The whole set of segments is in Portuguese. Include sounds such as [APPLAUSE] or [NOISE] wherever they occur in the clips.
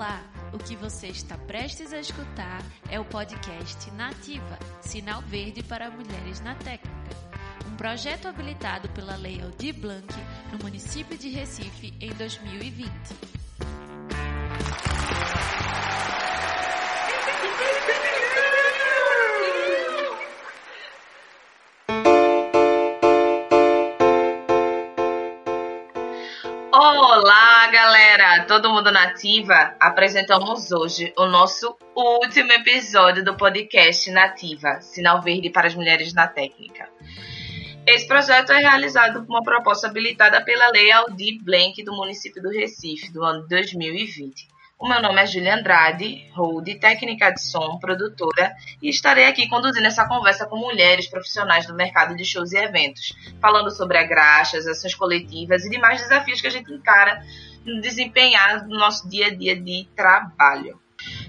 Olá! O que você está prestes a escutar é o podcast Nativa Sinal Verde para Mulheres na Técnica. Um projeto habilitado pela Lei Aldir Blanc no município de Recife em 2020. Galera! Todo mundo nativa? Apresentamos hoje o nosso último episódio do podcast Nativa, Sinal Verde para as Mulheres na Técnica. Esse projeto é realizado por uma proposta habilitada pela Lei Aldir Blanc do município do Recife, do ano 2020. O meu nome é Julia Andrade, hold, técnica de som, produtora, e estarei aqui conduzindo essa conversa com mulheres profissionais do mercado de shows e eventos, falando sobre a graxa, as ações coletivas e demais desafios que a gente encara no desempenhar no nosso dia a dia de trabalho.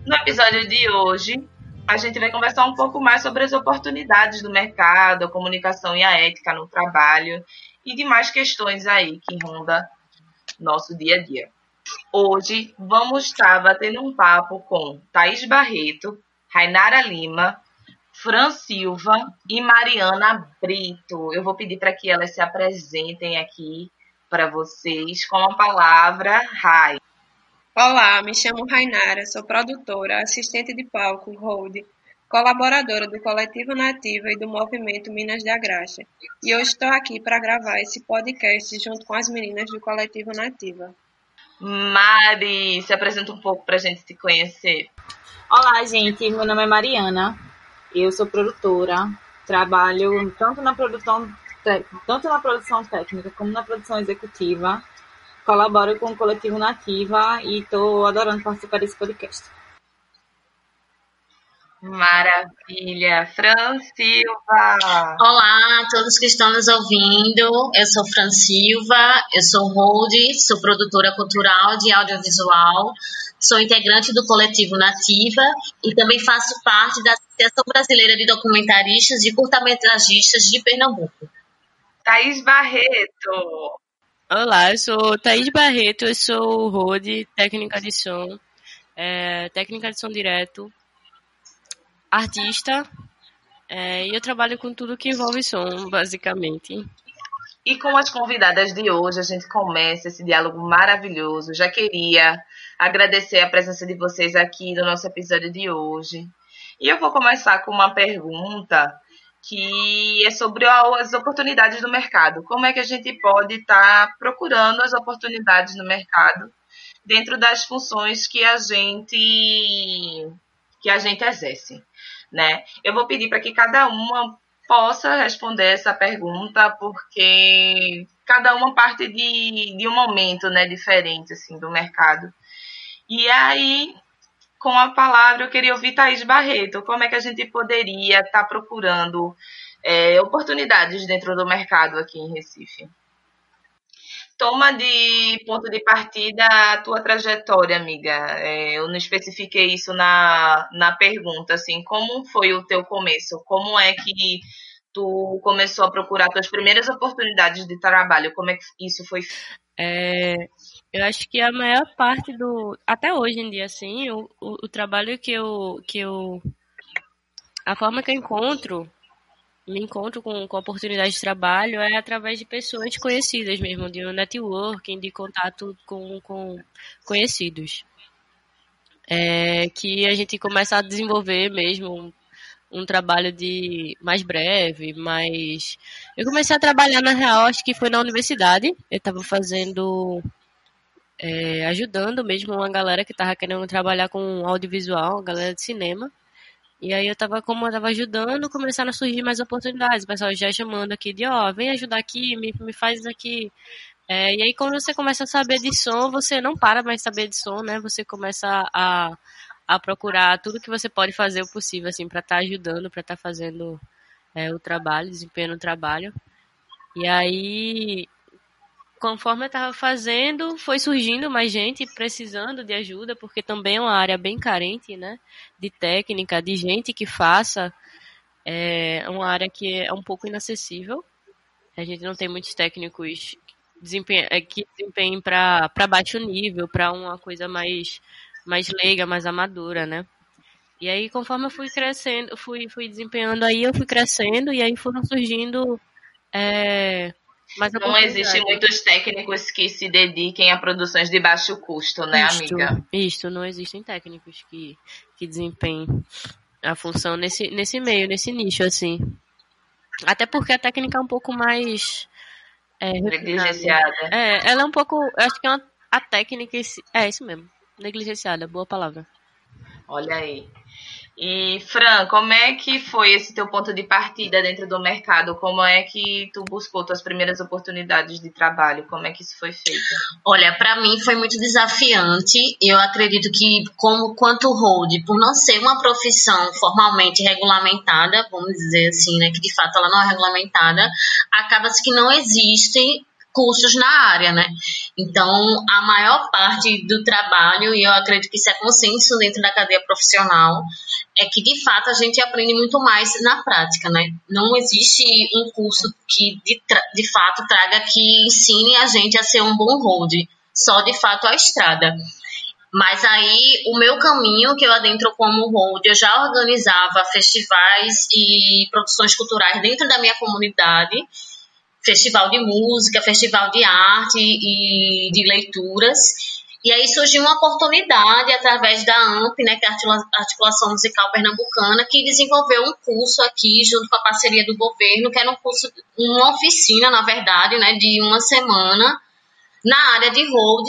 No episódio de hoje, a gente vai conversar um pouco mais sobre as oportunidades do mercado, a comunicação e a ética no trabalho e demais questões aí que rondam nosso dia a dia. Hoje vamos estar batendo um papo com Thaís Barreto, Rainara Lima, Fran Silva e Mariana Brito. Eu vou pedir para que elas se apresentem aqui para vocês com a palavra Rai. Olá, me chamo Rainara, sou produtora, assistente de palco, hold, colaboradora do Coletivo Nativa e do Movimento Minas da Graxa. E hoje estou aqui para gravar esse podcast junto com as meninas do Coletivo Nativa. Mari, se apresenta um pouco para a gente te conhecer. Olá, gente. Meu nome é Mariana. Eu sou produtora. Trabalho tanto na produção, tanto na produção técnica como na produção executiva. Colaboro com o coletivo Nativa e estou adorando participar desse podcast. Maravilha. Fran Silva. Olá a todos que estão nos ouvindo. Eu sou Fran Silva, eu sou hold, sou produtora cultural de audiovisual, sou integrante do coletivo Nativa e também faço parte da Associação Brasileira de Documentaristas e Curtametragistas de Pernambuco. Thaís Barreto. Olá, eu sou Thaís Barreto, eu sou hold, técnica de som, é, técnica de som direto, artista é, e eu trabalho com tudo que envolve som, basicamente. E com as convidadas de hoje, a gente começa esse diálogo maravilhoso. Já queria agradecer a presença de vocês aqui no nosso episódio de hoje. E eu vou começar com uma pergunta que é sobre as oportunidades do mercado. Como é que a gente pode estar tá procurando as oportunidades no mercado dentro das funções que a gente que a gente exerce, né? Eu vou pedir para que cada uma possa responder essa pergunta, porque cada uma parte de, de um momento, né, diferente, assim, do mercado. E aí, com a palavra, eu queria ouvir Thaís Barreto. Como é que a gente poderia estar tá procurando é, oportunidades dentro do mercado aqui em Recife? Toma de ponto de partida a tua trajetória, amiga. É, eu não especifiquei isso na, na pergunta, assim, como foi o teu começo? Como é que tu começou a procurar tuas primeiras oportunidades de trabalho? Como é que isso foi? É, eu acho que a maior parte do, até hoje em dia, assim, o, o, o trabalho que eu, que eu, a forma que eu encontro me encontro com, com oportunidade de trabalho é através de pessoas conhecidas mesmo, de um networking, de contato com, com conhecidos. É, que a gente começa a desenvolver mesmo um, um trabalho de mais breve, mas eu comecei a trabalhar na real, acho que foi na universidade. Eu estava fazendo é, ajudando mesmo uma galera que estava querendo trabalhar com audiovisual, galera de cinema. E aí eu tava, como eu tava ajudando, começaram a surgir mais oportunidades. O pessoal já chamando aqui de, ó, oh, vem ajudar aqui, me, me faz aqui. É, e aí quando você começa a saber de som, você não para mais saber de som, né? Você começa a, a procurar tudo que você pode fazer o possível, assim, para estar tá ajudando, para estar tá fazendo é, o trabalho, desempenhando o trabalho. E aí conforme eu estava fazendo, foi surgindo mais gente precisando de ajuda, porque também é uma área bem carente, né? De técnica, de gente que faça. É uma área que é um pouco inacessível. A gente não tem muitos técnicos é, que desempenhem para baixo nível, para uma coisa mais mais leiga, mais amadora, né? E aí, conforme eu fui crescendo, fui, fui desempenhando aí, eu fui crescendo e aí foram surgindo é, não existem muitos técnicos que se dediquem a produções de baixo custo, né, isto, amiga? Isto, não existem técnicos que, que desempenhem a função nesse, nesse meio, nesse nicho, assim. Até porque a técnica é um pouco mais. É, negligenciada. É, ela é um pouco. Acho que é uma, a técnica. É isso mesmo. Negligenciada, boa palavra. Olha aí. E, Fran, como é que foi esse teu ponto de partida dentro do mercado? Como é que tu buscou tuas primeiras oportunidades de trabalho? Como é que isso foi feito? Olha, para mim foi muito desafiante. Eu acredito que, como quanto hold, por não ser uma profissão formalmente regulamentada, vamos dizer assim, né, que de fato ela não é regulamentada, acaba-se que não existe cursos na área, né? Então, a maior parte do trabalho, e eu acredito que isso é consenso dentro da cadeia profissional, é que de fato a gente aprende muito mais na prática, né? Não existe um curso que de, de fato traga que ensine a gente a ser um bom hold, só de fato a estrada. Mas aí, o meu caminho que eu adentro como hold, eu já organizava festivais e produções culturais dentro da minha comunidade, festival de música, festival de arte e de leituras. E aí surgiu uma oportunidade através da AMP, né, que é a Articulação Musical Pernambucana, que desenvolveu um curso aqui junto com a parceria do governo, que era um curso, uma oficina, na verdade, né, de uma semana na área de hold,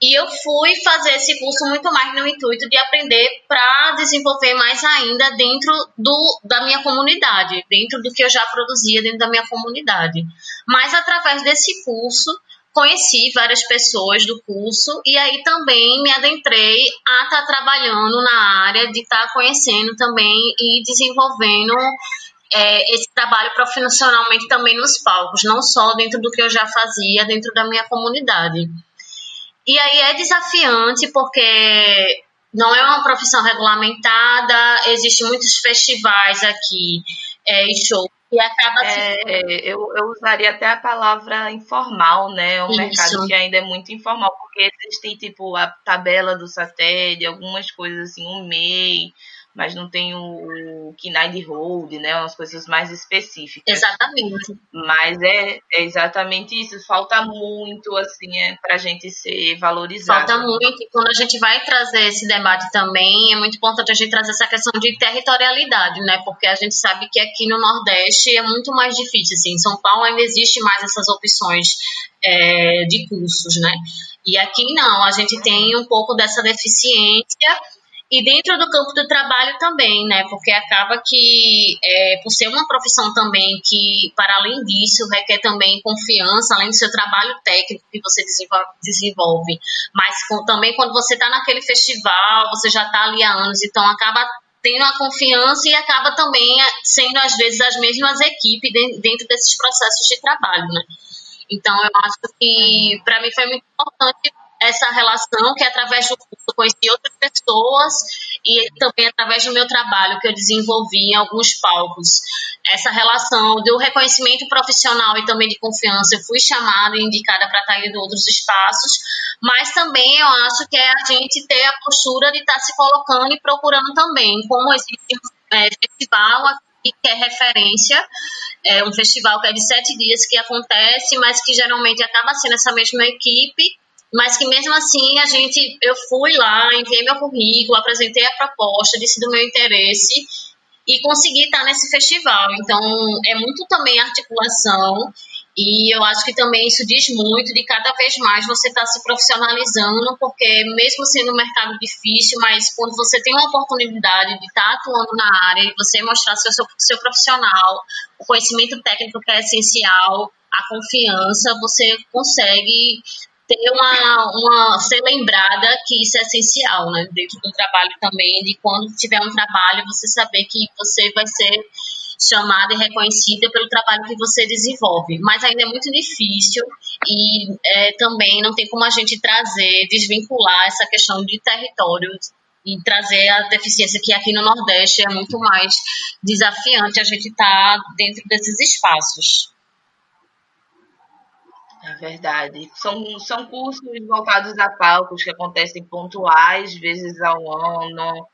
e eu fui fazer esse curso muito mais no intuito de aprender para desenvolver mais ainda dentro do, da minha comunidade, dentro do que eu já produzia dentro da minha comunidade. Mas através desse curso, conheci várias pessoas do curso e aí também me adentrei a estar tá trabalhando na área de estar tá conhecendo também e desenvolvendo é, esse trabalho profissionalmente também nos palcos, não só dentro do que eu já fazia dentro da minha comunidade. E aí é desafiante porque não é uma profissão regulamentada, existem muitos festivais aqui é, e shows e acaba é, eu, eu usaria até a palavra informal, né? É um Isso. mercado que ainda é muito informal, porque existem tipo a tabela do satélite, algumas coisas assim, um MEI, mas não tem o, o de hold, né? Umas coisas mais específicas. Exatamente. Mas é, é exatamente isso. Falta muito, assim, é, para a gente ser valorizado. Falta muito. E quando a gente vai trazer esse debate também, é muito importante a gente trazer essa questão de territorialidade, né? Porque a gente sabe que aqui no Nordeste é muito mais difícil, assim. Em São Paulo ainda existe mais essas opções é, de cursos, né? E aqui não, a gente tem um pouco dessa deficiência e dentro do campo do trabalho também, né? Porque acaba que, é, por ser uma profissão também que, para além disso, requer também confiança, além do seu trabalho técnico que você desenvolve, mas com, também quando você está naquele festival, você já está ali há anos, então acaba tendo a confiança e acaba também sendo, às vezes, as mesmas equipes dentro desses processos de trabalho, né? Então, eu acho que, para mim, foi muito importante essa relação que através do curso eu conheci outras pessoas e também através do meu trabalho que eu desenvolvi em alguns palcos. Essa relação do reconhecimento profissional e também de confiança, eu fui chamada e indicada para estar em outros espaços, mas também eu acho que é a gente ter a postura de estar se colocando e procurando também, como existe um é, festival aqui que é referência, é um festival que é de sete dias que acontece, mas que geralmente acaba sendo essa mesma equipe mas que mesmo assim a gente, eu fui lá, enviei meu currículo, apresentei a proposta, disse do meu interesse e consegui estar nesse festival. Então é muito também articulação e eu acho que também isso diz muito de cada vez mais você estar tá se profissionalizando, porque mesmo sendo um mercado difícil, mas quando você tem uma oportunidade de estar tá atuando na área e você mostrar seu, seu, seu profissional, o conhecimento técnico que é essencial, a confiança, você consegue ter uma, uma ser lembrada que isso é essencial, né? Dentro do trabalho também, de quando tiver um trabalho, você saber que você vai ser chamada e reconhecida pelo trabalho que você desenvolve. Mas ainda é muito difícil e é, também não tem como a gente trazer, desvincular essa questão de território e trazer a deficiência que aqui no Nordeste é muito mais desafiante a gente estar tá dentro desses espaços. É verdade. São, são cursos voltados a palcos que acontecem pontuais, vezes ao ano.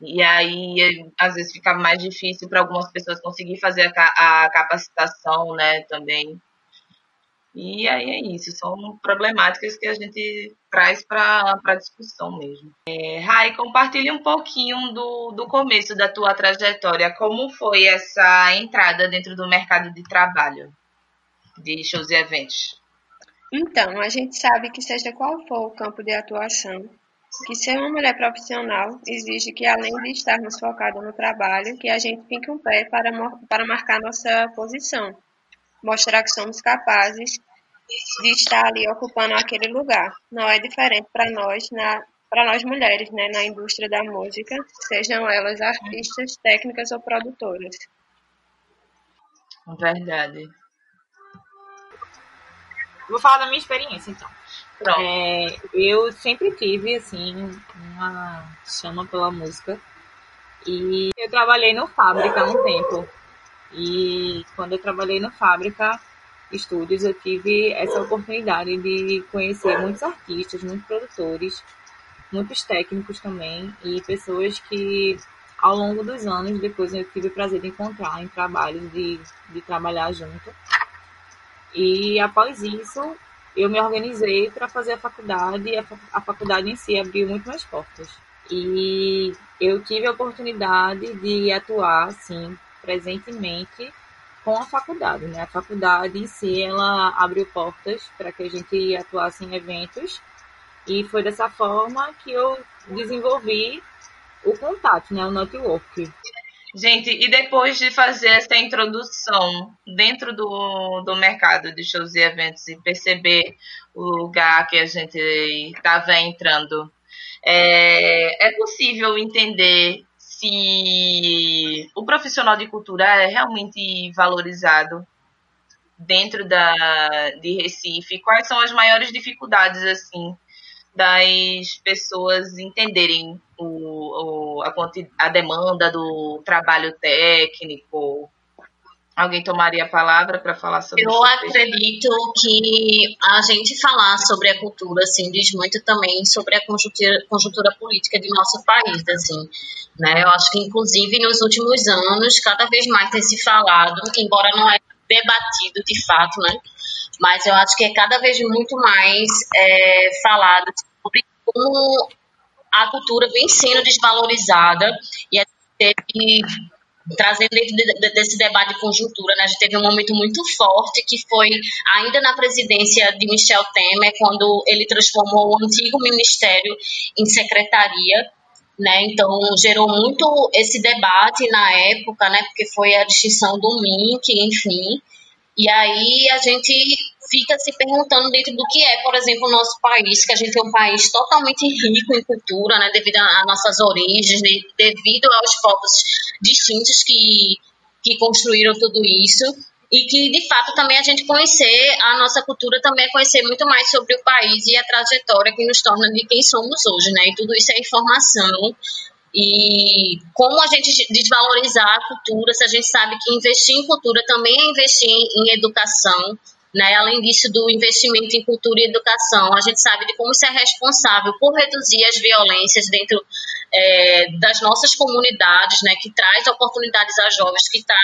E aí, às vezes, fica mais difícil para algumas pessoas conseguir fazer a, a capacitação, né, também. E aí é isso, são problemáticas que a gente traz para a discussão mesmo. É, Rai, compartilhe um pouquinho do, do começo da tua trajetória. Como foi essa entrada dentro do mercado de trabalho de shows e eventos? Então, a gente sabe que seja qual for o campo de atuação, que ser uma mulher profissional exige que, além de estarmos focados no trabalho, que a gente fique um pé para, para marcar nossa posição, mostrar que somos capazes de estar ali ocupando aquele lugar. Não é diferente para nós, para nós mulheres, né, na indústria da música, sejam elas artistas, técnicas ou produtoras. Verdade. Vou falar da minha experiência, então. É, eu sempre tive, assim, uma chama pela música. E eu trabalhei no Fábrica há um tempo. E quando eu trabalhei no Fábrica Estúdios, eu tive essa oportunidade de conhecer muitos artistas, muitos produtores, muitos técnicos também, e pessoas que ao longo dos anos, depois eu tive o prazer de encontrar em trabalhos de, de trabalhar junto. E após isso, eu me organizei para fazer a faculdade e a, faculdade em si abriu muito mais portas. E eu tive a oportunidade de atuar, assim, presentemente com a faculdade, né? A faculdade em si, ela abriu portas para que a gente atuasse em eventos e foi dessa forma que eu desenvolvi o contato, né? O network. Gente, e depois de fazer essa introdução dentro do, do mercado de shows e eventos e perceber o lugar que a gente estava entrando, é, é possível entender se o profissional de cultura é realmente valorizado dentro da, de Recife? Quais são as maiores dificuldades, assim, das pessoas entenderem o, o, a, a demanda do trabalho técnico, Alguém tomaria a palavra para falar sobre Eu acredito que a gente falar sobre a cultura, assim, diz muito também sobre a conjuntura, conjuntura política de nosso país, assim, né? Eu acho que, inclusive, nos últimos anos, cada vez mais tem se falado, embora não é debatido de fato, né? Mas eu acho que é cada vez muito mais é, falado sobre como a cultura vem sendo desvalorizada e a gente teve trazendo dentro de, desse debate de conjuntura, né, a gente teve um momento muito forte que foi ainda na presidência de Michel Temer, quando ele transformou o antigo ministério em secretaria, né, então gerou muito esse debate na época, né, porque foi a distinção do MINC, enfim, e aí a gente fica se perguntando dentro do que é, por exemplo, o nosso país, que a gente é um país totalmente rico em cultura, né, devido às nossas origens, devido aos povos distintos que, que construíram tudo isso, e que de fato também a gente conhecer a nossa cultura também é conhecer muito mais sobre o país e a trajetória que nos torna de quem somos hoje, né? E tudo isso é informação e como a gente desvalorizar a cultura, se a gente sabe que investir em cultura também é investir em educação, né? Além disso, do investimento em cultura e educação, a gente sabe de como isso é responsável por reduzir as violências dentro é, das nossas comunidades, né? Que traz oportunidades a jovens que está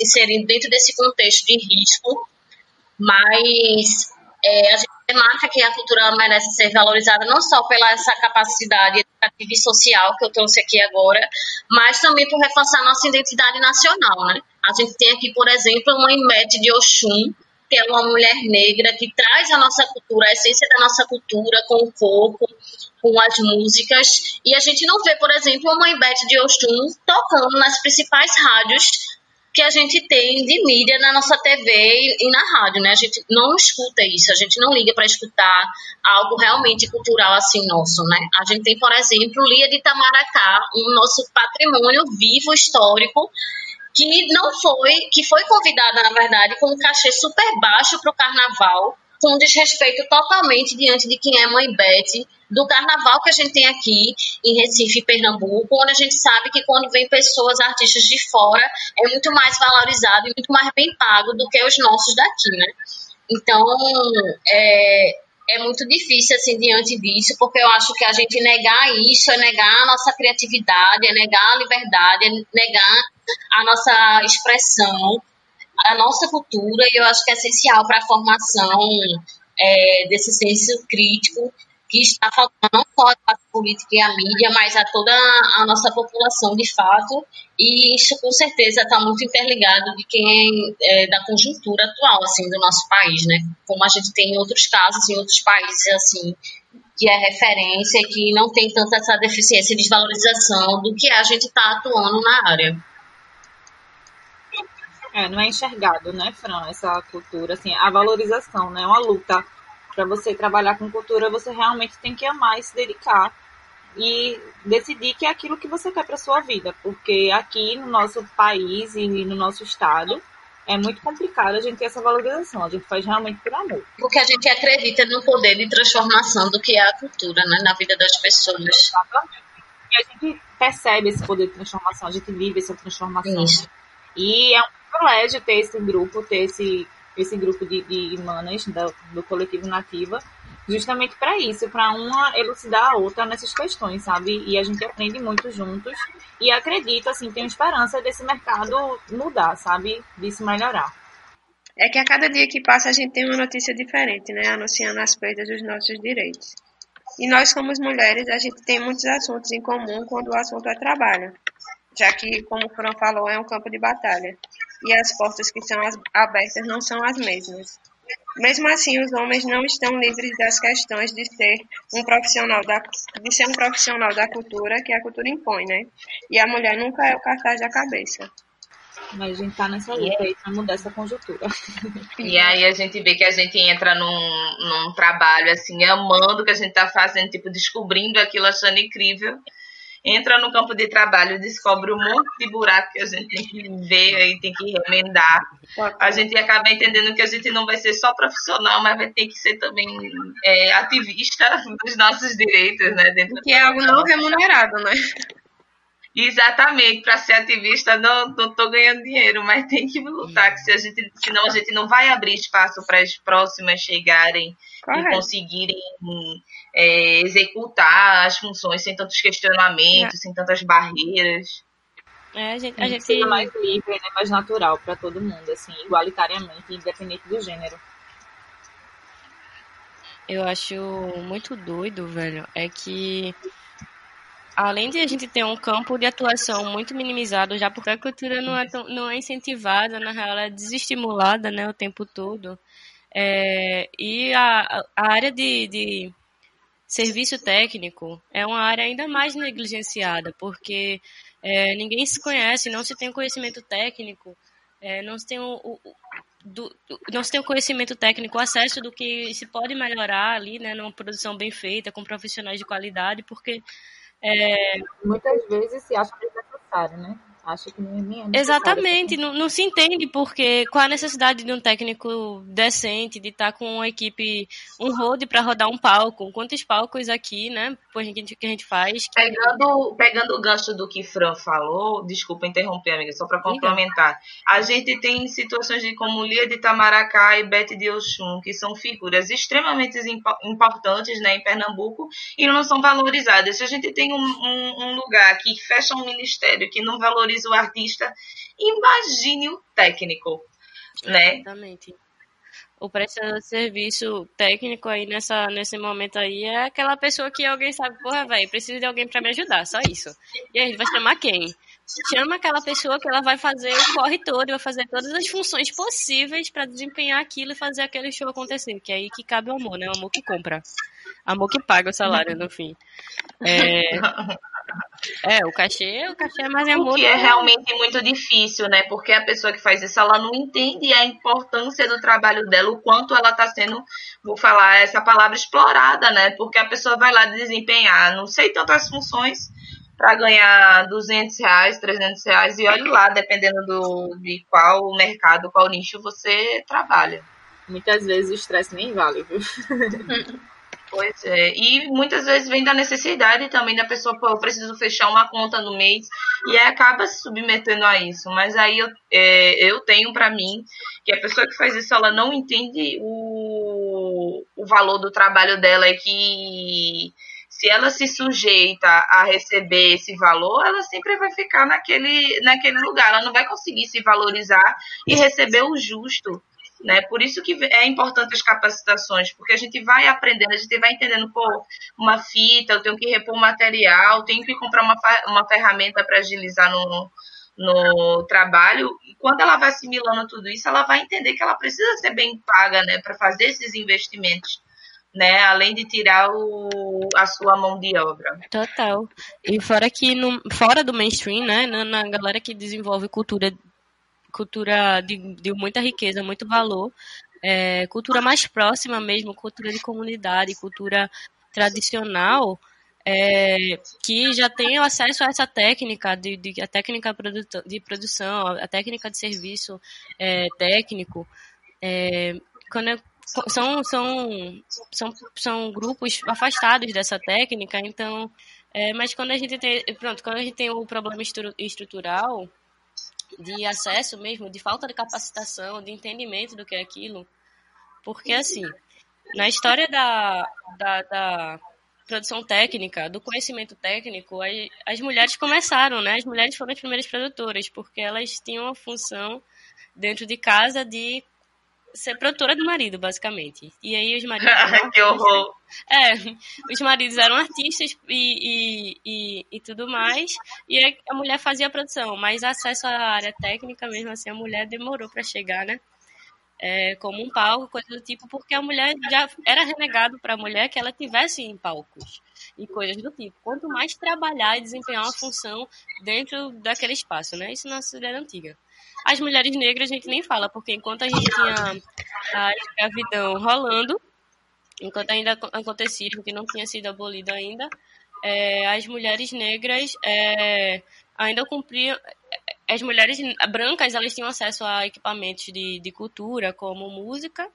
inserindo dentro desse contexto de risco. Mas é, a gente marca que a cultura merece ser valorizada não só pela essa capacidade educativa e social que eu trouxe aqui agora, mas também por reforçar nossa identidade nacional, né? A gente tem aqui, por exemplo, uma Imete de Oxum, que é uma mulher negra que traz a nossa cultura, a essência da nossa cultura com o corpo, com as músicas, e a gente não vê, por exemplo, uma Beth de Oxum tocando nas principais rádios que a gente tem de mídia na nossa TV e, na rádio, né? A gente não escuta isso, a gente não liga para escutar algo realmente cultural assim nosso, né? A gente tem, por exemplo, Lia de Itamaracá, um nosso patrimônio vivo histórico que não foi, que foi convidada, na verdade, com um cachê super baixo para o carnaval, com desrespeito totalmente diante de quem é Mãe Beth, do carnaval que a gente tem aqui em Recife Pernambuco, onde a gente sabe que quando vem pessoas, artistas de fora, é muito mais valorizado e muito mais bem pago do que os nossos daqui, né? Então, é, é muito difícil, assim, diante disso, porque eu acho que a gente negar isso é negar a nossa criatividade, é negar a liberdade, é negar a nossa expressão, a nossa cultura, e eu acho que é essencial para a formação é, desse senso crítico que está faltando não só a política e a mídia, mas a toda a nossa população de fato, e isso com certeza está muito interligado de quem é, da conjuntura atual assim do nosso país, né? Como a gente tem em outros casos em outros países assim que é referência que não tem tanta essa deficiência e desvalorização do que a gente está atuando na área. É, não é enxergado, né, Fran, essa cultura, assim, a valorização, né, uma luta para você trabalhar com cultura, você realmente tem que amar e se dedicar e decidir que é aquilo que você quer para sua vida, porque aqui no nosso país e no nosso estado é muito complicado a gente ter essa valorização, a gente faz realmente por amor. Porque a gente acredita no poder de transformação do que é a cultura né, na vida das pessoas. Exatamente. E a gente percebe esse poder de transformação, a gente vive essa transformação. Isso. E é um privilégio ter esse grupo, ter esse esse grupo de, de manas do, do coletivo Nativa, justamente para isso, para uma elucidar a outra nessas questões, sabe? E a gente aprende muito juntos e acredita, assim, tem esperança desse mercado mudar, sabe? Disso melhorar. É que a cada dia que passa a gente tem uma notícia diferente, né? Anunciando as perdas dos nossos direitos. E nós, como mulheres, a gente tem muitos assuntos em comum quando o assunto é trabalho, já que, como o Fran falou, é um campo de batalha e as portas que são abertas não são as mesmas. Mesmo assim, os homens não estão livres das questões de ser um profissional da, de ser um profissional da cultura que a cultura impõe, né? E a mulher nunca é o cartaz da cabeça. Mas a gente tá nessa luta aí pra mudar essa conjuntura. E aí a gente vê que a gente entra num, num trabalho, assim, amando o que a gente tá fazendo, tipo, descobrindo aquilo, achando incrível entra no campo de trabalho, descobre um monte de buraco que a gente tem que ver e tem que remendar. A gente acaba entendendo que a gente não vai ser só profissional, mas vai ter que ser também é, ativista [LAUGHS] dos nossos direitos, né? Dentro que é algo não remunerado, né? Exatamente, para ser ativista não estou ganhando dinheiro, mas tem que lutar, que se a gente, senão a gente não vai abrir espaço para as próximas chegarem Correto. e conseguirem é, executar as funções sem tantos questionamentos, é. sem tantas barreiras. É, a gente, a gente seja mais livre, né, mais natural para todo mundo, assim, igualitariamente, independente do gênero. Eu acho muito doido, velho, é que além de a gente ter um campo de atuação muito minimizado, já porque a cultura não é, tão, não é incentivada, na real, ela é desestimulada né, o tempo todo. É, e a, a área de, de serviço técnico é uma área ainda mais negligenciada, porque é, ninguém se conhece, não se tem conhecimento técnico, é, não se tem o, o do, não se tem o conhecimento técnico, o acesso do que se pode melhorar ali, né, numa produção bem feita, com profissionais de qualidade, porque é... Muitas vezes se acha desnecessário, né? Acho que nem é Exatamente, não, não, se entende porque qual a necessidade de um técnico decente, de estar tá com uma equipe, um road para rodar um palco. Quantos palcos aqui, né? Que a gente faz. Pegando, pegando o gancho do que Fran falou, desculpa interromper, amiga, só para complementar. A gente tem situações de como Lia de Tamaracá e Bete de Oxum, que são figuras extremamente importantes né, em Pernambuco e não são valorizadas. Se a gente tem um, um, um lugar que fecha um ministério que não valoriza valoriza o artista, imagine o técnico, né? Exatamente. O prestador de serviço técnico aí nessa, nesse momento aí é aquela pessoa que alguém sabe, porra, velho, preciso de alguém para me ajudar, só isso. E aí, vai chamar quem? Chama aquela pessoa que ela vai fazer o corre todo, vai fazer todas as funções possíveis para desempenhar aquilo e fazer aquele show acontecer. Que é aí que cabe o amor, né? O amor que compra. Amor que paga o salário, no fim. É, [LAUGHS] é, o cachê, o cachê é mais amor. O que é realmente muito difícil, né? Porque a pessoa que faz isso, ela não entende a importância do trabalho dela, o quanto ela está sendo, vou falar essa palavra, explorada, né? Porque a pessoa vai lá desempenhar, não sei tantas funções, para ganhar 200 reais, 300 reais, e olha lá, dependendo do, de qual mercado, qual nicho você trabalha. Muitas vezes o estresse nem vale, viu? [LAUGHS] Pois é, e muitas vezes vem da necessidade também da pessoa, pô, eu preciso fechar uma conta no mês, e aí acaba se submetendo a isso. Mas aí eu, é, eu tenho para mim que a pessoa que faz isso, ela não entende o, o valor do trabalho dela, é que se ela se sujeita a receber esse valor, ela sempre vai ficar naquele, naquele lugar, ela não vai conseguir se valorizar e receber o justo né? Por isso que é importante as capacitações, porque a gente vai aprendendo, a gente vai entendendo, pô, uma fita, eu tenho que repor material, tenho que comprar uma, uma ferramenta para agilizar no, no trabalho. E quando ela vai assimilando tudo isso, ela vai entender que ela precisa ser bem paga, né, para fazer esses investimentos. Né, além de tirar o, a sua mão de obra. Total. E fora que no, fora do mainstream, né, na, na galera que desenvolve cultura cultura de, de muita riqueza, muito valor, é, cultura mais próxima mesmo, cultura de comunidade, cultura tradicional, é, que já tem acesso a essa técnica, de, de a técnica de produção, a técnica de serviço é, técnico. É, quando são, são, são, são grupos afastados dessa técnica, então. É, mas quando a gente tem. Pronto, quando a gente tem o problema estrutural, de acesso mesmo, de falta de capacitação, de entendimento do que é aquilo. Porque, assim, na história da, da, da produção técnica, do conhecimento técnico, as mulheres começaram, né? As mulheres foram as primeiras produtoras, porque elas tinham a função dentro de casa de ser produtora do marido, basicamente. E aí os maridos. [LAUGHS] que horror! É, os maridos eram artistas e, e, e, e, tudo mais, e a mulher fazia a produção, mas acesso à área técnica mesmo assim, a mulher demorou para chegar, né? É, como um palco, coisa do tipo, porque a mulher já era renegado para a mulher que ela tivesse em palcos e coisas do tipo. Quanto mais trabalhar e desempenhar uma função dentro daquele espaço, né? Isso na sociedade antiga. As mulheres negras a gente nem fala, porque enquanto a gente tinha a escravidão rolando, enquanto ainda acontecia, que não tinha sido abolido ainda, é, as mulheres negras é, ainda cumpriam. As mulheres brancas elas tinham acesso a equipamentos de, de cultura, como música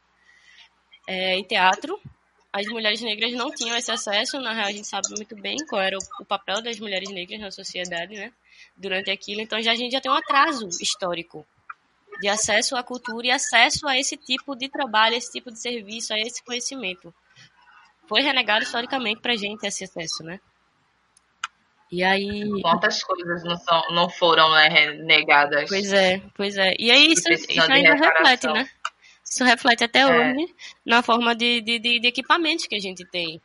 é, e teatro. As mulheres negras não tinham esse acesso, na real a gente sabe muito bem qual era o, o papel das mulheres negras na sociedade, né? Durante aquilo, então já, a gente já tem um atraso histórico de acesso à cultura e acesso a esse tipo de trabalho, a esse tipo de serviço, a esse conhecimento. Foi renegado historicamente para a gente esse acesso, né? E aí. Quantas coisas não, são, não foram né, renegadas? Pois é, pois é. E aí isso, isso ainda reflete, né? Isso reflete até é. hoje na forma de, de, de, de, equipamentos que a gente tem.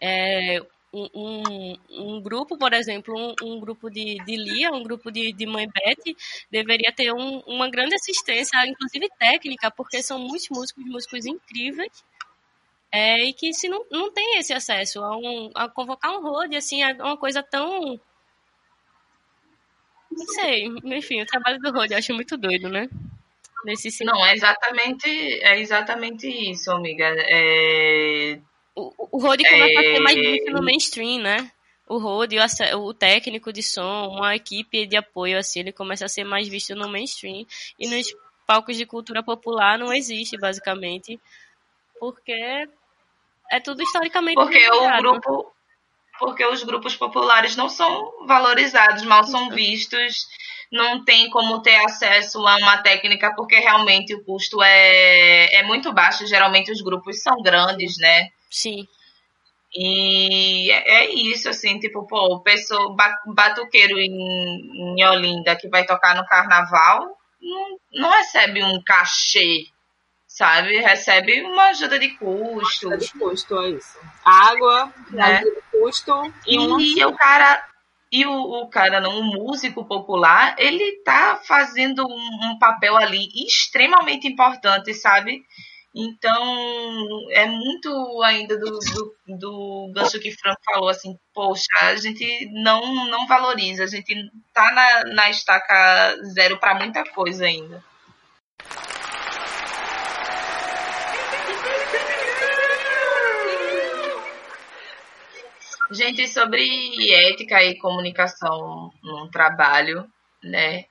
É, um, um, um, grupo, por exemplo, um, um, grupo de, de Lia, um grupo de, de Mãe Beth, deveria ter uma grande assistência, inclusive técnica, porque são muitos músicos, músicos incríveis, é, e que se não, não tem esse acesso a, um, a convocar um road, assim, é uma coisa tão... Não sei, enfim, o trabalho do road eu acho muito doido, né? Nesse Não, é exatamente, é exatamente isso, amiga. É o, o Rode começa é... a ser mais visto no mainstream, né? O Rode, o, o técnico de som, uma equipe de apoio, assim, ele começa a ser mais visto no mainstream. E nos palcos de cultura popular não existe, basicamente. Porque é tudo historicamente Porque o grupo porque os grupos populares não são valorizados, mal são vistos, não tem como ter acesso a uma técnica porque realmente o custo é, é muito baixo. Geralmente os grupos são grandes, né? Sim. E é, é isso, assim, tipo, pô, o pessoa, batuqueiro em, em Olinda que vai tocar no carnaval não, não recebe um cachê, sabe? Recebe uma ajuda de custo. Ajuda de custo, é isso. Água, né? ajuda de custo e, e o cara e o, o, cara, não, o músico popular, ele tá fazendo um, um papel ali extremamente importante, sabe? Então, é muito ainda do, do, do gancho que Franco falou, assim, poxa, a gente não, não valoriza, a gente tá na, na estaca zero para muita coisa ainda. Gente, sobre ética e comunicação no trabalho, né?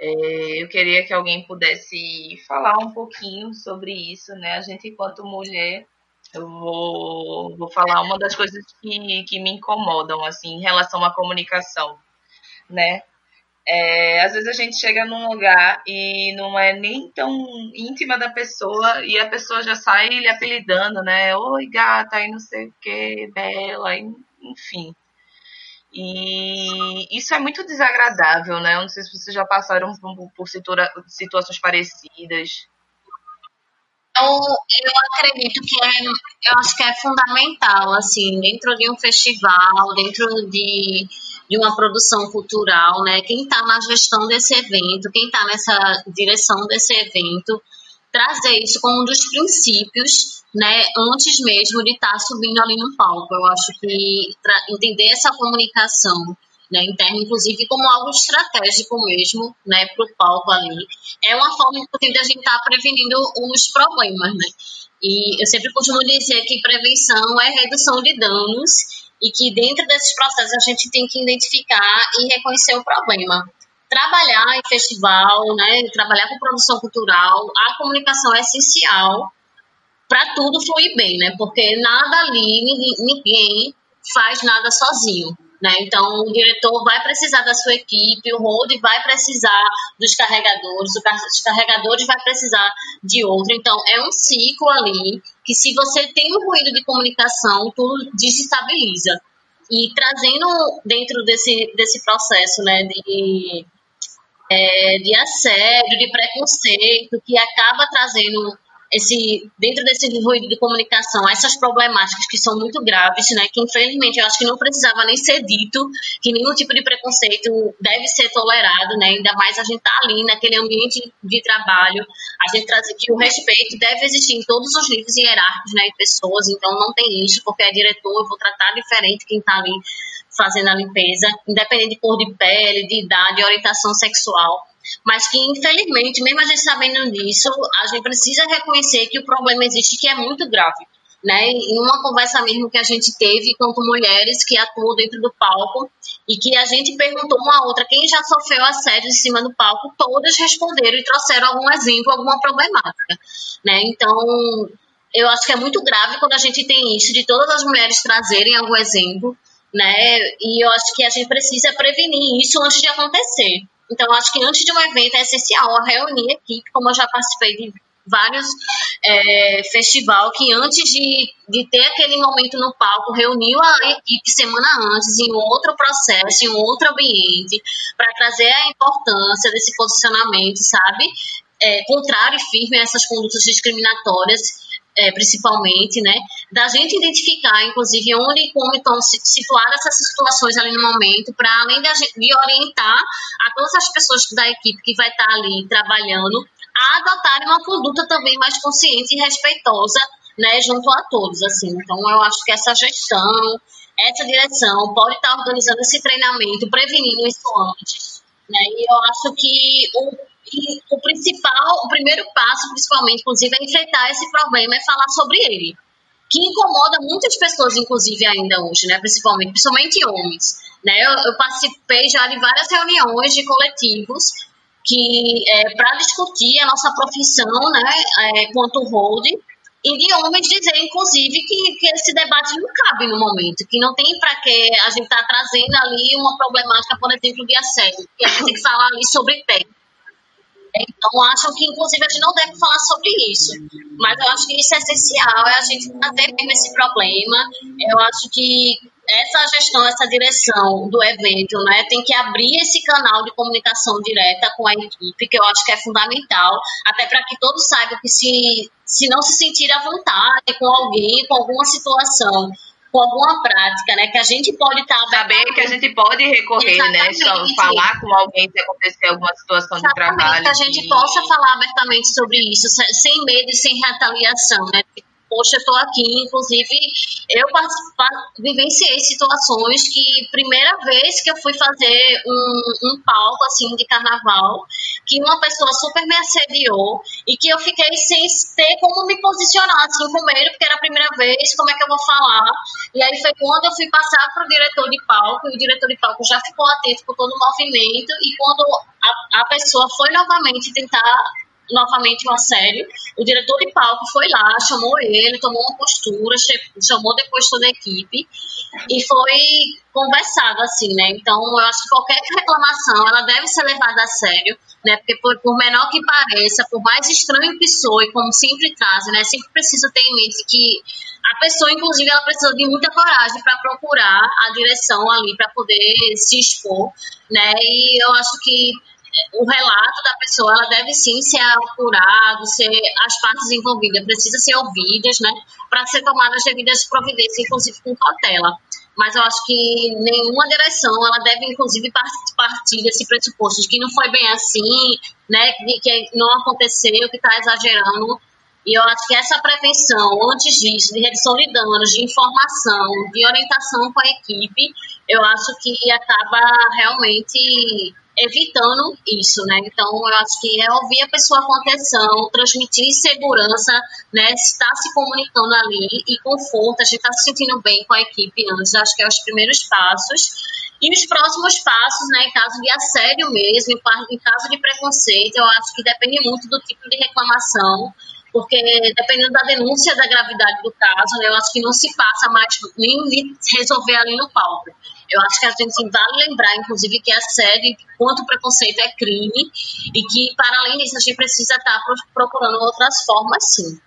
É, eu queria que alguém pudesse falar um pouquinho sobre isso, né? A gente, enquanto mulher, eu vou, vou falar uma das coisas que, que me incomodam, assim, em relação à comunicação, né? É, às vezes a gente chega num lugar e não é nem tão íntima da pessoa e a pessoa já sai lhe apelidando, né? Oi, gata, aí não sei o que, bela, enfim. E isso é muito desagradável, né? Eu não sei se vocês já passaram por, situa situações parecidas. Eu, eu acredito que é, eu acho que é fundamental, assim, dentro de um festival, dentro de de uma produção cultural, né? Quem está na gestão desse evento, quem está nessa direção desse evento, trazer isso como um dos princípios, né? Antes mesmo de estar tá subindo ali no palco. Eu acho que entender essa comunicação, né, interna, inclusive como algo estratégico mesmo, né, para o palco ali, é uma forma, inclusive, de a gente estar tá prevenindo os problemas, né? E eu sempre costumo dizer que prevenção é redução de danos e que dentro desses processos a gente tem que identificar e reconhecer o problema. Trabalhar em festival, né, trabalhar com produção cultural, a comunicação é essencial para tudo fluir bem, né? Porque nada ali, ninguém, faz nada sozinho. Né? Então, o diretor vai precisar da sua equipe, o hold vai precisar dos carregadores, os carregadores vai precisar de outro. Então, é um ciclo ali que, se você tem um ruído de comunicação, tudo desestabiliza. E trazendo dentro desse, desse processo né, de, é, de assédio, de preconceito, que acaba trazendo esse dentro desse ruído de comunicação, essas problemáticas que são muito graves, né, que infelizmente eu acho que não precisava nem ser dito, que nenhum tipo de preconceito deve ser tolerado, né, ainda mais a gente tá ali naquele ambiente de trabalho, a gente traz que o respeito deve existir em todos os níveis hierárquicos, né, em pessoas, então não tem isso, porque é diretor, eu vou tratar diferente quem tá ali fazendo a limpeza, independente de cor de pele, de idade, orientação sexual mas que infelizmente, mesmo a gente sabendo disso, a gente precisa reconhecer que o problema existe que é muito grave. Né? Em uma conversa mesmo que a gente teve com mulheres que atuam dentro do palco e que a gente perguntou uma outra quem já sofreu assédio em cima do palco, todas responderam e trouxeram algum exemplo, alguma problemática, né? Então, eu acho que é muito grave quando a gente tem isso de todas as mulheres trazerem algum exemplo, né? E eu acho que a gente precisa prevenir isso antes de acontecer. Então, acho que antes de um evento é essencial reunir a equipe, como eu já participei de vários é, festival que antes de, de ter aquele momento no palco, reuniu a equipe semana antes em outro processo, em outro ambiente, para trazer a importância desse posicionamento, sabe? É, contrário e firme a essas condutas discriminatórias é, principalmente, né? Da gente identificar, inclusive, onde e como estão situadas essas situações ali no momento, para além de, de, orientar a todas as pessoas da equipe que vai estar ali trabalhando, a adotarem uma conduta também mais consciente e respeitosa, né, junto a todos, assim. Então, eu acho que essa gestão, essa direção pode estar organizando esse treinamento, prevenindo isso antes, né? E eu acho que o e o principal, o primeiro passo, principalmente, inclusive, é enfrentar esse problema, é falar sobre ele. Que incomoda muitas pessoas, inclusive, ainda hoje, né? Principalmente, principalmente homens. Né? Eu, eu participei já de várias reuniões de coletivos que é, para discutir a nossa profissão, né, é, quanto hold, e de homens dizer, inclusive, que, que esse debate não cabe no momento, que não tem para que a gente tá trazendo ali uma problemática, por exemplo, de assédio, que a gente tem que falar ali sobre técnica. Então, acham que, inclusive, a gente não deve falar sobre isso. Mas eu acho que isso é essencial, é a gente trazer mesmo esse problema. Eu acho que essa gestão, essa direção do evento, né, tem que abrir esse canal de comunicação direta com a equipe, que eu acho que é fundamental, até para que todos saibam que se, se não se sentir à vontade com alguém, com alguma situação com alguma prática, né? Que a gente pode estar. Tá Saber que a gente pode recorrer, né? Só falar com alguém se acontecer alguma situação Exatamente, de trabalho. Que a gente e... possa falar abertamente sobre isso, sem medo e sem retaliação, né? Poxa, estou aqui, inclusive eu vivenciei situações que primeira vez que eu fui fazer um, um palco assim de carnaval, que uma pessoa super me assediou e que eu fiquei sem ter como me posicionar assim com medo, porque era a primeira vez, como é que eu vou falar? E aí foi quando eu fui passar para o diretor de palco, e o diretor de palco já ficou atento com todo o movimento, e quando a, a pessoa foi novamente tentar novamente o assédio. O diretor de palco foi lá, chamou ele, tomou uma postura, chamou depois toda a equipe e foi conversado assim, né? Então, eu acho que qualquer reclamação, ela deve ser levada a sério, né? Porque por, por menor que pareça, por mais estranho que soe, como sempre trazem, né? Sempre precisa ter em mente que a pessoa, inclusive, ela precisa de muita coragem para procurar a direção ali para poder se expor, né? E eu acho que o relato da pessoa ela deve sim ser apurado, ser as partes envolvidas precisam ser ouvidas, né, para ser tomadas as devidas providências, inclusive com cautela. Mas eu acho que nenhuma direção ela deve inclusive partir desse pressuposto de que não foi bem assim, né, de que não aconteceu, que está exagerando. E eu acho que essa prevenção, antes disso, de redução de danos, de informação, de orientação com a equipe, eu acho que acaba realmente evitando isso, né? Então, eu acho que é ouvir a pessoa com atenção, transmitir segurança, né? Estar se comunicando ali e conforto, a gente está se sentindo bem com a equipe antes, acho que é os primeiros passos. E os próximos passos, né, em caso de assédio mesmo, em caso de preconceito, eu acho que depende muito do tipo de reclamação, porque dependendo da denúncia da gravidade do caso, né, eu acho que não se passa mais nem resolver ali no palco. Eu acho que a gente vale lembrar, inclusive, que a sede quanto preconceito é crime e que, para além disso, a gente precisa estar procurando outras formas, sim.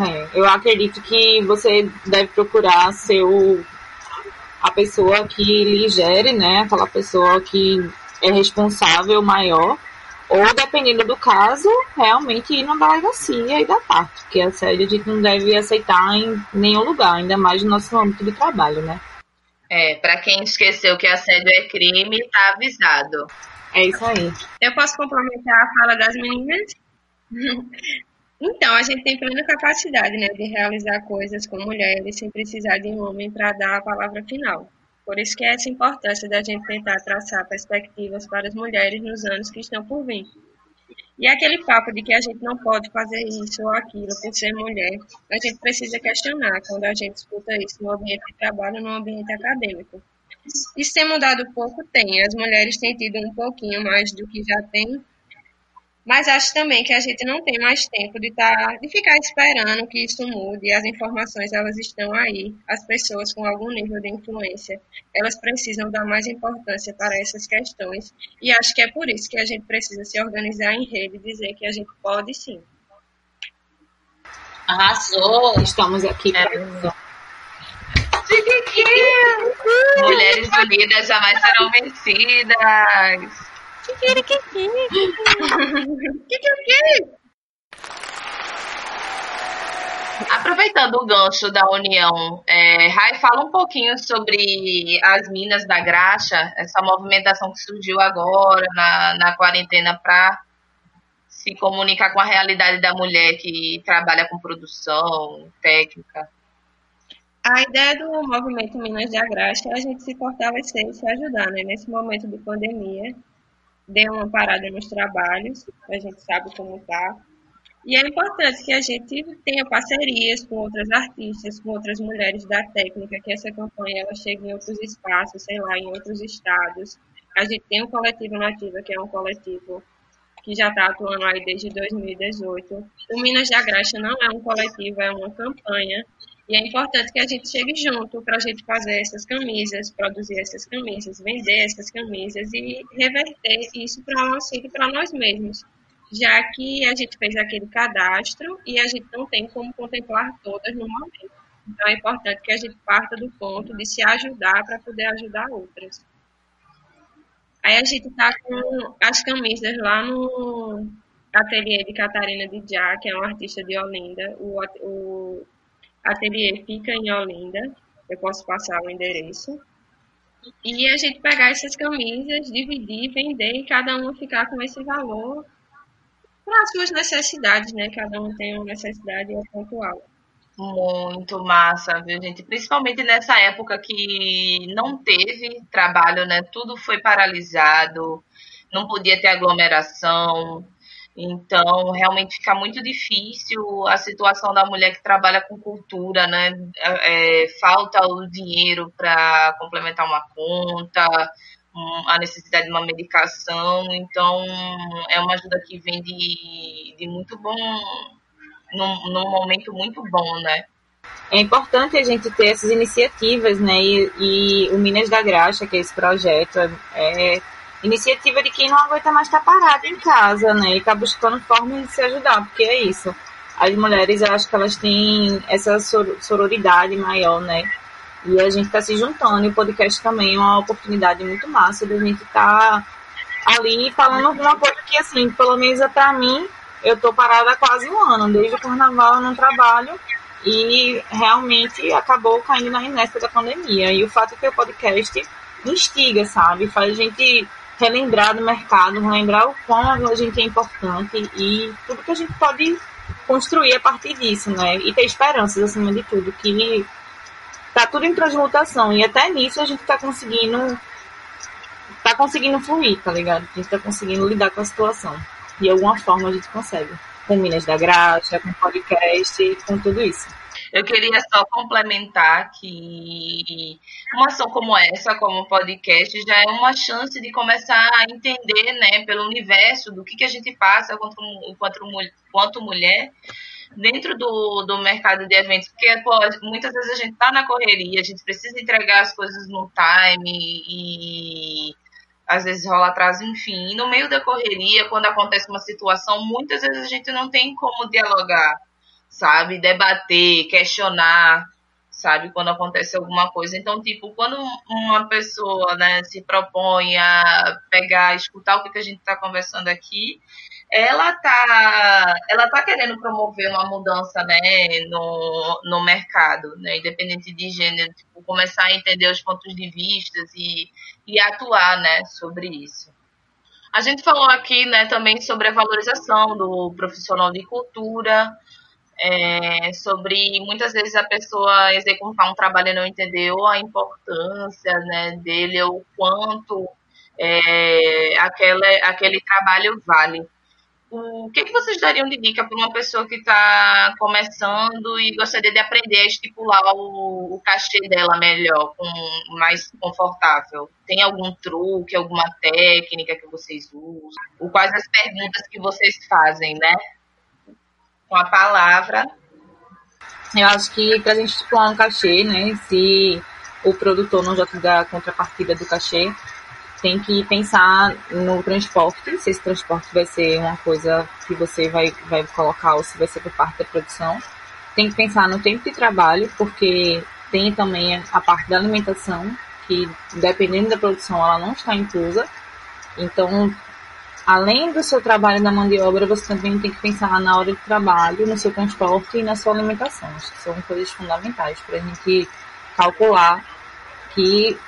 É, eu acredito que você deve procurar ser o, a pessoa que lhe gere, né? Aquela pessoa que é responsável maior. Ou, dependendo do caso, realmente ir na delegacia e dar parte. Porque a série a gente não deve aceitar em nenhum lugar, ainda mais no nosso âmbito de trabalho, né? É, para quem esqueceu que assédio é crime, tá avisado. É isso aí. Eu posso complementar a fala das meninas? [LAUGHS] então, a gente tem plena capacidade né, de realizar coisas com mulheres sem precisar de um homem para dar a palavra final. Por isso que é essa importância da gente tentar traçar perspectivas para as mulheres nos anos que estão por vir. E aquele papo de que a gente não pode fazer isso ou aquilo por ser mulher, a gente precisa questionar quando a gente escuta isso no ambiente de trabalho no ambiente acadêmico. Isso tem mudado pouco? Tem. As mulheres têm tido um pouquinho mais do que já tem mas acho também que a gente não tem mais tempo de, tá, de ficar esperando que isso mude. As informações elas estão aí. As pessoas com algum nível de influência, elas precisam dar mais importância para essas questões. E acho que é por isso que a gente precisa se organizar em rede e dizer que a gente pode sim. Arrasou! Estamos aqui é. para Mulheres unidas jamais serão vencidas. Aproveitando o gancho da União, é, Rai, fala um pouquinho sobre as Minas da Graxa, essa movimentação que surgiu agora na, na quarentena para se comunicar com a realidade da mulher que trabalha com produção, técnica. A ideia do movimento Minas da Graxa é a gente se fortalecer e se ajudar, né? Nesse momento de pandemia, deu uma parada nos trabalhos, a gente sabe como está. E é importante que a gente tenha parcerias com outras artistas, com outras mulheres da técnica, que essa campanha ela chegue em outros espaços, sei lá, em outros estados. A gente tem um coletivo Nativa, que é um coletivo que já está atuando aí desde 2018. O Minas da Graxa não é um coletivo, é uma campanha e é importante que a gente chegue junto para a gente fazer essas camisas, produzir essas camisas, vender essas camisas e reverter isso para o auxílio para nós mesmos, já que a gente fez aquele cadastro e a gente não tem como contemplar todas no momento. Então é importante que a gente parta do ponto de se ajudar para poder ajudar outras. Aí a gente está com as camisas lá no ateliê de Catarina de Já, que é uma artista de Olinda. O, o ateliê fica em Olinda, eu posso passar o endereço. E a gente pegar essas camisas, dividir, vender e cada um ficar com esse valor para as suas necessidades, né? Cada um tem uma necessidade pontual. Muito massa, viu, gente? Principalmente nessa época que não teve trabalho, né? Tudo foi paralisado, não podia ter aglomeração, então, realmente fica muito difícil a situação da mulher que trabalha com cultura, né? É, falta o dinheiro para complementar uma conta, a necessidade de uma medicação. Então, é uma ajuda que vem de, de muito bom, num, num momento muito bom, né? É importante a gente ter essas iniciativas, né? E, e o Minas da Graxa, que é esse projeto, é, é iniciativa de quem não aguenta mais estar parado em casa, né? E está buscando formas de se ajudar, porque é isso. As mulheres, eu acho que elas têm essa sororidade maior, né? E a gente está se juntando, e o podcast também é uma oportunidade muito massa de a gente estar tá ali falando alguma coisa que, assim, pelo menos para mim, eu tô parada há quase um ano, desde o carnaval eu não trabalho, e realmente acabou caindo na inércia da pandemia. E o fato é que o podcast instiga, sabe? Faz a gente relembrar do mercado, relembrar o quão a gente é importante e tudo que a gente pode construir a partir disso, né? E ter esperanças acima de tudo, que tá tudo em transmutação e até nisso a gente tá conseguindo tá conseguindo fluir, tá ligado? A gente tá conseguindo lidar com a situação. De alguma forma a gente consegue. Com Minas da Graça, com podcast, com tudo isso. Eu queria só complementar que uma ação como essa, como podcast, já é uma chance de começar a entender, né, pelo universo do que, que a gente passa quanto, quanto, quanto mulher dentro do, do mercado de eventos, porque pô, muitas vezes a gente tá na correria, a gente precisa entregar as coisas no time e às vezes rola atraso, enfim. E no meio da correria, quando acontece uma situação, muitas vezes a gente não tem como dialogar sabe? Debater, questionar, sabe? Quando acontece alguma coisa. Então, tipo, quando uma pessoa, né, se propõe a pegar, escutar o que, a gente está conversando aqui, ela tá, ela tá querendo promover uma mudança, né, no, no mercado, né, independente de gênero, tipo, começar a entender os pontos de vista e, e atuar, né, sobre isso. A gente falou aqui, né, também sobre a valorização do profissional de cultura, é, sobre muitas vezes a pessoa executar um trabalho e não entendeu a importância né, dele ou o quanto é, aquele, aquele trabalho vale. O que, que vocês dariam de dica para uma pessoa que está começando e gostaria de aprender a estipular o, o cachê dela melhor, com, mais confortável? Tem algum truque, alguma técnica que vocês usam? Ou quais as perguntas que vocês fazem, né? Com a palavra. Eu acho que para a gente estipular um cachê, né, se o produtor não já a contrapartida do cachê, tem que pensar no transporte, se esse transporte vai ser uma coisa que você vai, vai colocar ou se vai ser por parte da produção. Tem que pensar no tempo de trabalho, porque tem também a parte da alimentação, que dependendo da produção ela não está inclusa. Então além do seu trabalho na mão de obra, você também tem que pensar na hora de trabalho, no seu transporte e na sua alimentação. Acho que são coisas fundamentais para a gente calcular que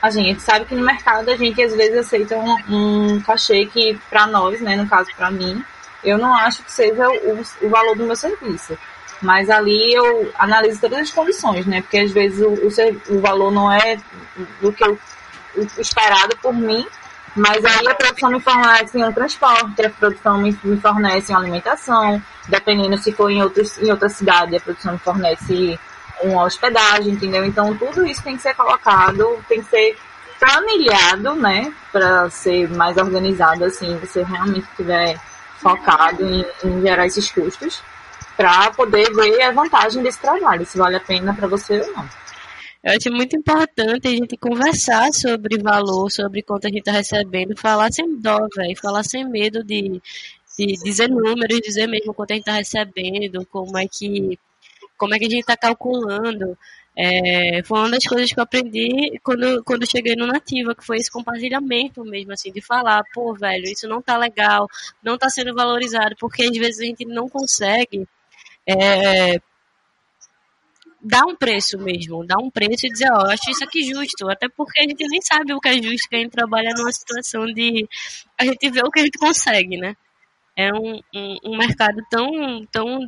a gente sabe que no mercado a gente às vezes aceita um, um cachê que para nós, né, no caso para mim, eu não acho que seja o, o, valor do meu serviço. Mas ali eu analiso todas as condições, né? Porque às vezes o, o, o valor não é do que eu, o esperado por mim, mas aí a produção me fornece um transporte, a produção me, me fornece uma alimentação, dependendo se for em, outros, em outra cidade, a produção me fornece uma hospedagem, entendeu? Então tudo isso tem que ser colocado, tem que ser planilhado, né? Para ser mais organizado, assim, você realmente estiver focado em, em gerar esses custos, para poder ver a vantagem desse trabalho, se vale a pena para você ou não. Eu acho muito importante a gente conversar sobre valor, sobre quanto a gente está recebendo, falar sem dó, velho, falar sem medo de, de dizer números, dizer mesmo quanto a gente está recebendo, como é que como é que a gente está calculando. É, foi uma das coisas que eu aprendi quando, quando cheguei no Nativa, que foi esse compartilhamento mesmo, assim, de falar, pô, velho, isso não tá legal, não tá sendo valorizado, porque às vezes a gente não consegue é, dar um preço mesmo, dar um preço e dizer, ó, oh, acho isso aqui justo, até porque a gente nem sabe o que é justo, que a gente trabalha numa situação de a gente vê o que a gente consegue, né? É um, um, um mercado tão, tão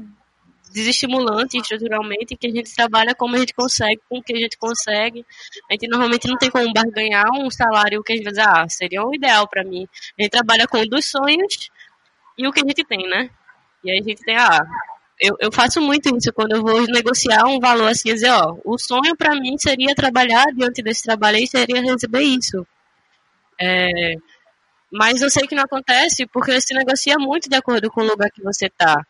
desestimulante estruturalmente que a gente trabalha como a gente consegue, com o que a gente consegue. A gente normalmente não tem como barganhar um salário que às vezes, ah, seria o ideal para mim. A gente trabalha com dos sonhos e o que a gente tem, né? E aí a gente tem, ah, eu, eu faço muito isso quando eu vou negociar um valor assim, dizer, ó, o sonho para mim seria trabalhar diante desse trabalho e seria receber isso. É, mas eu sei que não acontece porque se negocia muito de acordo com o lugar que você está,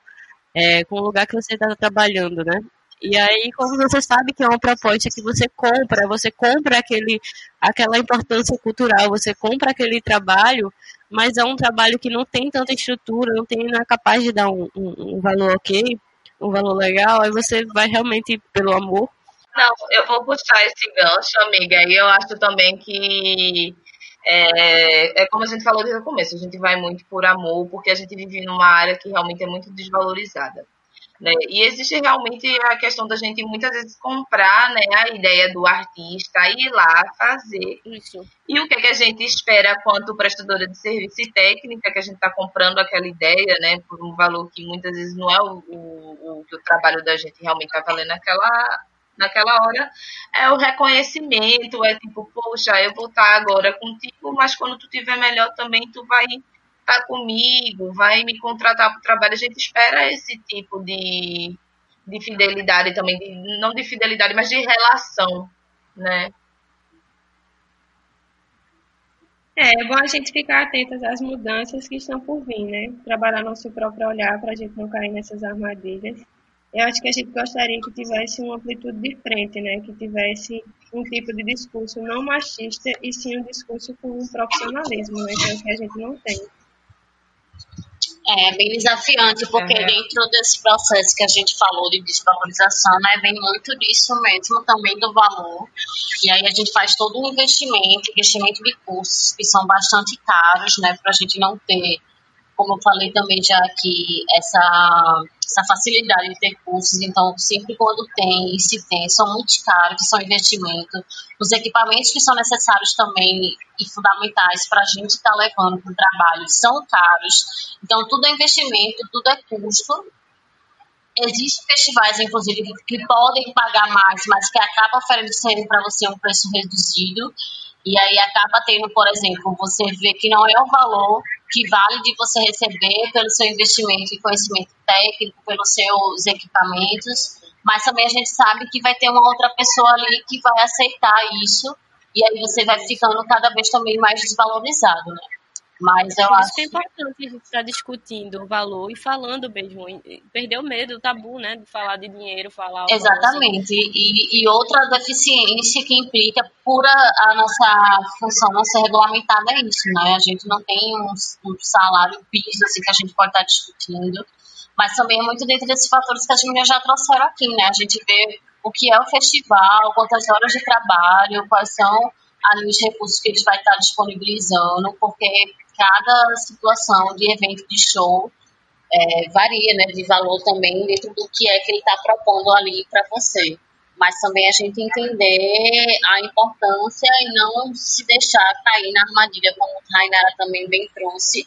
é, com o lugar que você está trabalhando, né? E aí, como você sabe que é uma proposta que você compra, você compra aquele, aquela importância cultural, você compra aquele trabalho, mas é um trabalho que não tem tanta estrutura, não tem, não é capaz de dar um, um, um valor ok, um valor legal, aí você vai realmente pelo amor. Não, eu vou puxar esse gancho, amiga, e eu acho também que é, é, como a gente falou desde o começo, a gente vai muito por amor, porque a gente vive numa área que realmente é muito desvalorizada. Né? E existe realmente a questão da gente muitas vezes comprar né, a ideia do artista, ir lá fazer. Isso. E o que, é que a gente espera quanto prestadora de serviço e técnica, que a gente está comprando aquela ideia, né, por um valor que muitas vezes não é o, o, o que o trabalho da gente realmente está valendo naquela, naquela hora é o reconhecimento, é tipo, poxa, eu vou estar agora contigo, mas quando tu tiver melhor também tu vai estar comigo, vai me contratar para o trabalho. A gente espera esse tipo de, de fidelidade também, de, não de fidelidade, mas de relação, né? É, é bom a gente ficar atentas às mudanças que estão por vir, né? Trabalhar nosso próprio olhar para a gente não cair nessas armadilhas eu acho que a gente gostaria que tivesse uma amplitude diferente, né? Que tivesse um tipo de discurso não machista e sim um discurso com um profissionalismo, né? Que é que a gente não tem. É bem desafiante, porque uhum. dentro desse processo que a gente falou de desvalorização, né, vem muito disso mesmo, também do valor. E aí a gente faz todo um investimento, investimento de cursos que são bastante caros, né, para a gente não ter como eu falei também já aqui, essa, essa facilidade de ter cursos, então sempre quando tem e se tem, são muito caros, são investimentos. Os equipamentos que são necessários também e fundamentais para a gente estar tá levando para o trabalho são caros, então tudo é investimento, tudo é custo. Existem festivais, inclusive, que podem pagar mais, mas que acabam oferecendo para você um preço reduzido. E aí acaba tendo, por exemplo, você vê que não é o valor que vale de você receber pelo seu investimento em conhecimento técnico, pelos seus equipamentos, mas também a gente sabe que vai ter uma outra pessoa ali que vai aceitar isso, e aí você vai ficando cada vez também mais desvalorizado, né? Mas eu acho que é importante a gente estar discutindo o valor e falando mesmo, perder o medo, o tabu, né, de falar de dinheiro, falar. Exatamente. E, e outra deficiência que implica pura a nossa função não ser regulamentada é isso, né? A gente não tem um, um salário piso assim que a gente pode estar discutindo, mas também é muito dentro desses fatores que as meninas já trouxeram aqui, né? A gente vê o que é o festival, quantas horas de trabalho, quais são ali os recursos que eles vai estar disponibilizando, porque cada situação de evento de show é, varia, né, de valor também dentro do que é que ele está propondo ali para você. Mas também a gente entender a importância e não se deixar cair na armadilha, como o Rainara também bem trouxe,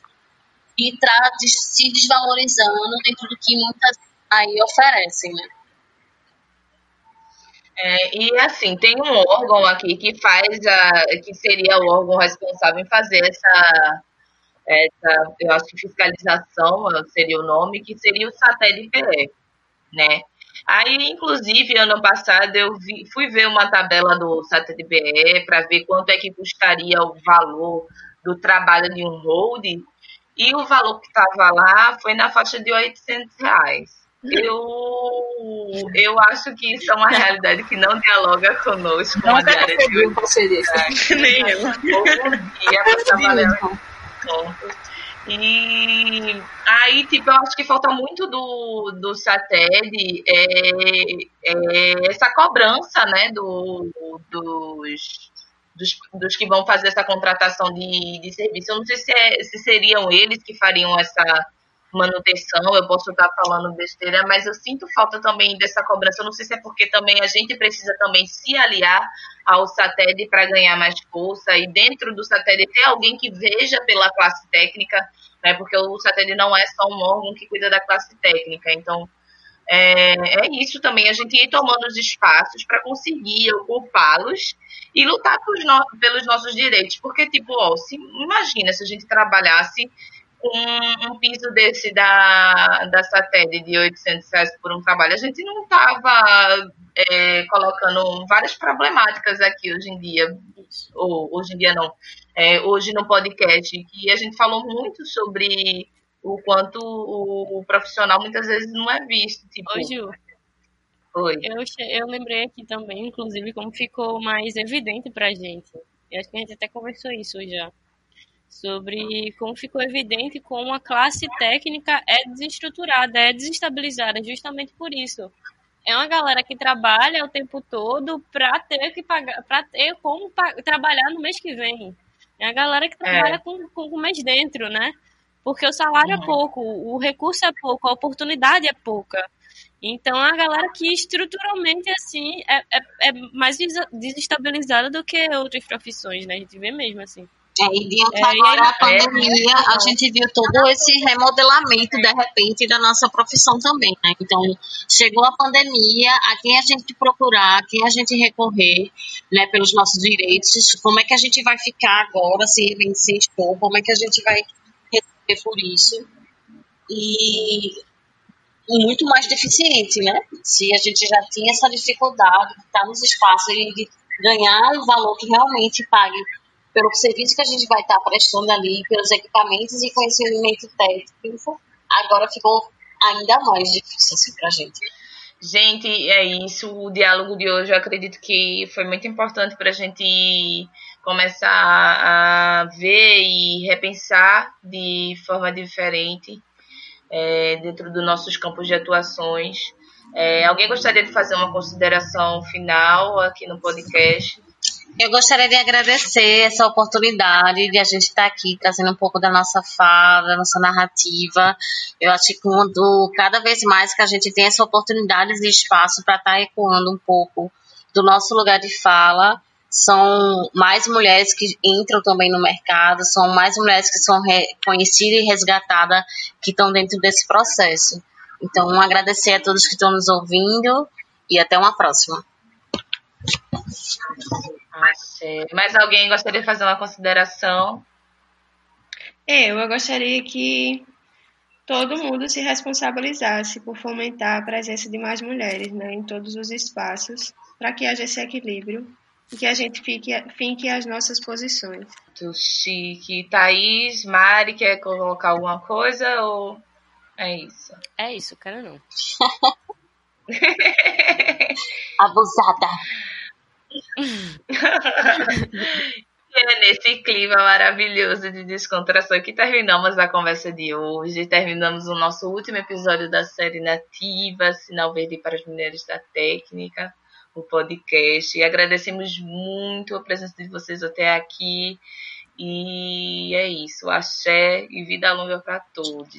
e tra se desvalorizando dentro do que muitas aí oferecem, né? É, e assim, tem um órgão aqui que faz a, que seria o órgão responsável em fazer essa essa, eu acho que fiscalização seria o nome, que seria o satélite né? Aí, inclusive, ano passado eu vi, fui ver uma tabela do satélite PE para ver quanto é que custaria o valor do trabalho de um hold, e o valor que estava lá foi na faixa de 800 reais. Eu, eu acho que isso é uma realidade que não dialoga conosco. Não uma área de [LAUGHS] Nem eu. Bom dia para trabalhar e aí, tipo, eu acho que falta muito do, do SATED é, é essa cobrança, né, do, dos, dos, dos, que vão fazer essa contratação de, de serviço. Eu não sei se, é, se seriam eles que fariam essa manutenção, eu posso estar falando besteira, mas eu sinto falta também dessa cobrança. Eu não sei se é porque também a gente precisa também se aliar ao SATED para ganhar mais força e dentro do SATED ter alguém que veja pela classe técnica, né? Porque o SATED não é só um órgão que cuida da classe técnica. Então, é, é isso também, a gente ir tomando os espaços para conseguir ocupá-los e lutar no, pelos nossos direitos. Porque, tipo, ó, se, imagina se a gente trabalhasse um, um piso desse da, da Sated de 800 reais por um trabalho, a gente não estava é, colocando várias problemáticas aqui hoje em dia. ou hoje em dia não, é, hoje no podcast, que a gente falou muito sobre o quanto o, profissional muitas vezes não é visto. Tipo, Ô, Ju, Oi. Eu, eu lembrei aqui também, inclusive, como ficou mais evidente pra gente. Eu acho que a gente até conversou isso já. Sobre como ficou evidente como a classe técnica é desestruturada, é desestabilizada, justamente por isso. É uma galera que trabalha o tempo todo para ter que pagar, para ter como trabalhar no mês que vem. É a galera que trabalha é. com, com o mês dentro, né? Porque o salário é uhum. é pouco, o recurso é pouco, a oportunidade é pouca. Então é a galera que estruturalmente assim é, é, é mais desestabilizada do que outras profissões, né? A gente vê mesmo assim. É, e diante é, agora a pandemia, a gente viu todo esse remodelamento, de repente, da nossa profissão também, né? Então, chegou a pandemia, a quem a gente procurar, a quem a gente recorrer, né, pelos nossos direitos, como é que a gente vai ficar agora, se vencer expor, como é que a gente vai receber por isso. E muito mais deficiente, né? Se a gente já tinha essa dificuldade de estar nos espaços e de ganhar um valor que realmente pague pelo serviço que a gente vai estar prestando ali, pelos equipamentos e conhecimento técnico, agora ficou ainda mais difícil assim, para a gente. Gente, é isso. O diálogo de hoje eu acredito que foi muito importante para a gente começar a ver e repensar de forma diferente é, dentro dos nossos campos de atuações. É, alguém gostaria de fazer uma consideração final aqui no podcast? Eu gostaria de agradecer essa oportunidade de a gente estar aqui trazendo um pouco da nossa fala, da nossa narrativa. Eu acho que quando cada vez mais que a gente tem essa oportunidade e espaço para estar ecoando um pouco do nosso lugar de fala, são mais mulheres que entram também no mercado, são mais mulheres que são reconhecidas e resgatadas que estão dentro desse processo. Então, agradecer a todos que estão nos ouvindo e até uma próxima. Mais alguém gostaria de fazer uma consideração? Eu, eu gostaria que todo mundo se responsabilizasse por fomentar a presença de mais mulheres né, em todos os espaços, para que haja esse equilíbrio e que a gente fique, finque as nossas posições. Muito chique. Thaís, Mari, quer colocar alguma coisa ou é isso? É isso, quero não. [LAUGHS] Abusada. É nesse clima maravilhoso de descontração que terminamos a conversa de hoje. Terminamos o nosso último episódio da série Nativa, Sinal Verde para as Mulheres da Técnica o podcast. E agradecemos muito a presença de vocês até aqui. E é isso. Axé e vida longa para todos.